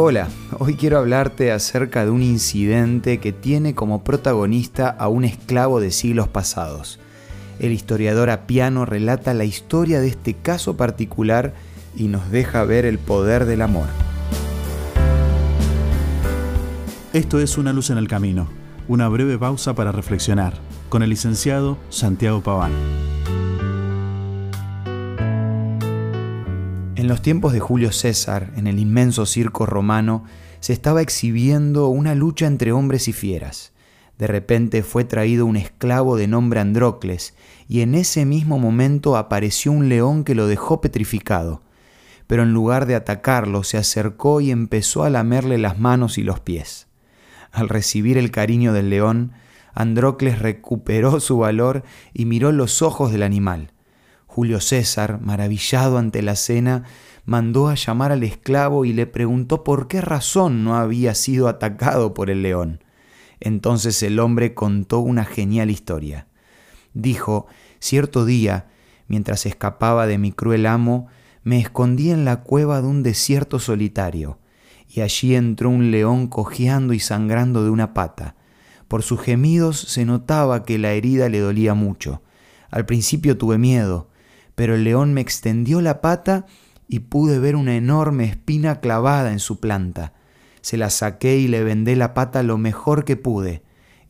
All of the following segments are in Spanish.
Hola, hoy quiero hablarte acerca de un incidente que tiene como protagonista a un esclavo de siglos pasados. El historiador Apiano relata la historia de este caso particular y nos deja ver el poder del amor. Esto es Una luz en el camino, una breve pausa para reflexionar, con el licenciado Santiago Paván. En los tiempos de Julio César, en el inmenso circo romano, se estaba exhibiendo una lucha entre hombres y fieras. De repente fue traído un esclavo de nombre Androcles, y en ese mismo momento apareció un león que lo dejó petrificado. Pero en lugar de atacarlo, se acercó y empezó a lamerle las manos y los pies. Al recibir el cariño del león, Androcles recuperó su valor y miró los ojos del animal. Julio César, maravillado ante la cena, mandó a llamar al esclavo y le preguntó por qué razón no había sido atacado por el león. Entonces el hombre contó una genial historia. Dijo, cierto día, mientras escapaba de mi cruel amo, me escondí en la cueva de un desierto solitario, y allí entró un león cojeando y sangrando de una pata. Por sus gemidos se notaba que la herida le dolía mucho. Al principio tuve miedo, pero el león me extendió la pata y pude ver una enorme espina clavada en su planta. Se la saqué y le vendé la pata lo mejor que pude,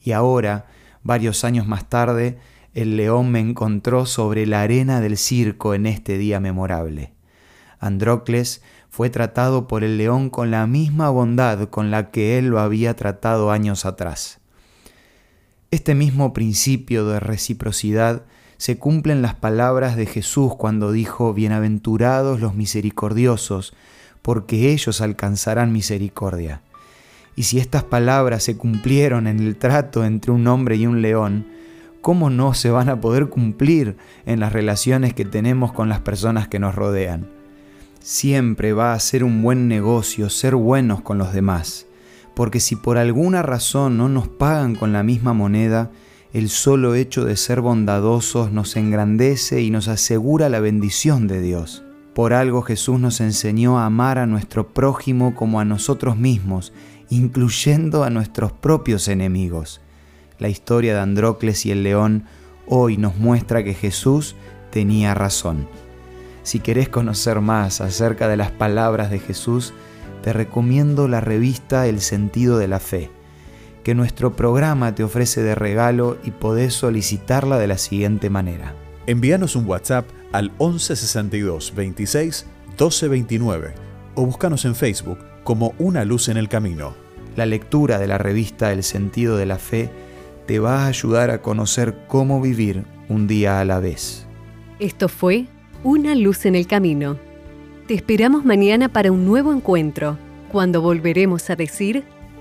y ahora, varios años más tarde, el león me encontró sobre la arena del circo en este día memorable. Androcles fue tratado por el león con la misma bondad con la que él lo había tratado años atrás. Este mismo principio de reciprocidad se cumplen las palabras de Jesús cuando dijo, Bienaventurados los misericordiosos, porque ellos alcanzarán misericordia. Y si estas palabras se cumplieron en el trato entre un hombre y un león, ¿cómo no se van a poder cumplir en las relaciones que tenemos con las personas que nos rodean? Siempre va a ser un buen negocio ser buenos con los demás, porque si por alguna razón no nos pagan con la misma moneda, el solo hecho de ser bondadosos nos engrandece y nos asegura la bendición de Dios. Por algo Jesús nos enseñó a amar a nuestro prójimo como a nosotros mismos, incluyendo a nuestros propios enemigos. La historia de Androcles y el león hoy nos muestra que Jesús tenía razón. Si querés conocer más acerca de las palabras de Jesús, te recomiendo la revista El sentido de la fe que nuestro programa te ofrece de regalo y podés solicitarla de la siguiente manera. Envíanos un WhatsApp al 1162 26 1229 o búscanos en Facebook como Una Luz en el Camino. La lectura de la revista El sentido de la fe te va a ayudar a conocer cómo vivir un día a la vez. Esto fue Una Luz en el Camino. Te esperamos mañana para un nuevo encuentro, cuando volveremos a decir